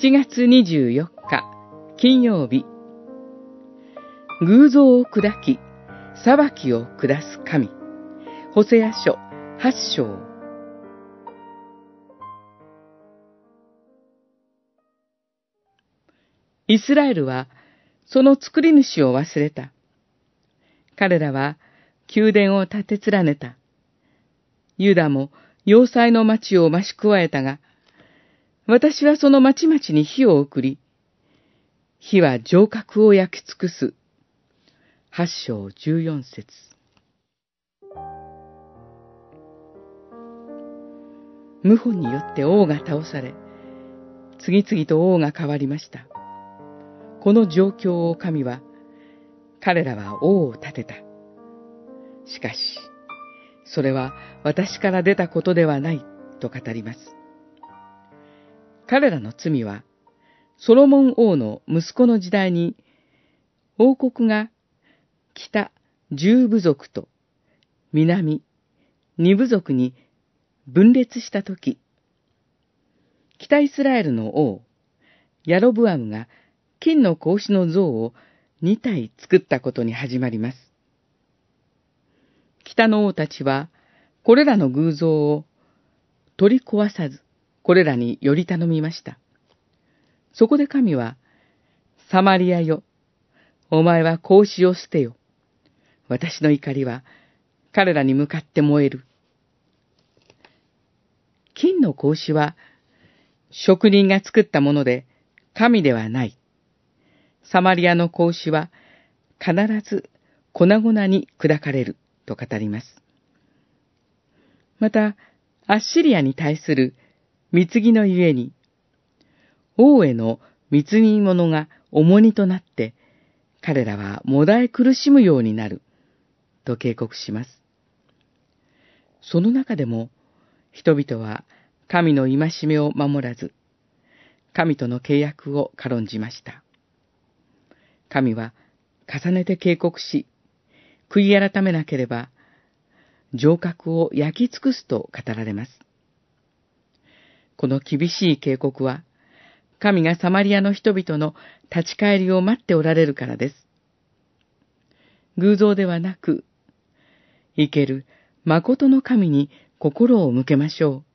7月24日、金曜日。偶像を砕き、裁きを下す神。ホセア書8章。イスラエルは、その作り主を忘れた。彼らは、宮殿を建て連ねた。ユダも、要塞の町を増し加えたが、私はその町々に火を送り、火は城郭を焼き尽くす。八章十四節謀反によって王が倒され、次々と王が変わりました。この状況を神は、彼らは王を立てた。しかし、それは私から出たことではないと語ります。彼らの罪は、ソロモン王の息子の時代に、王国が北十部族と南二部族に分裂したとき、北イスラエルの王、ヤロブアムが金の格子の像を二体作ったことに始まります。北の王たちは、これらの偶像を取り壊さず、これらにより頼みました。そこで神は、サマリアよ、お前は格子を捨てよ。私の怒りは彼らに向かって燃える。金の格子は職人が作ったもので神ではない。サマリアの格子は必ず粉々に砕かれると語ります。また、アッシリアに対する貢ぎのゆえに、王への貢ぎ物が重荷となって、彼らはもだえ苦しむようになる、と警告します。その中でも、人々は神の戒めを守らず、神との契約を軽んじました。神は重ねて警告し、悔い改めなければ、城郭を焼き尽くすと語られます。この厳しい警告は、神がサマリアの人々の立ち返りを待っておられるからです。偶像ではなく、生ける誠の神に心を向けましょう。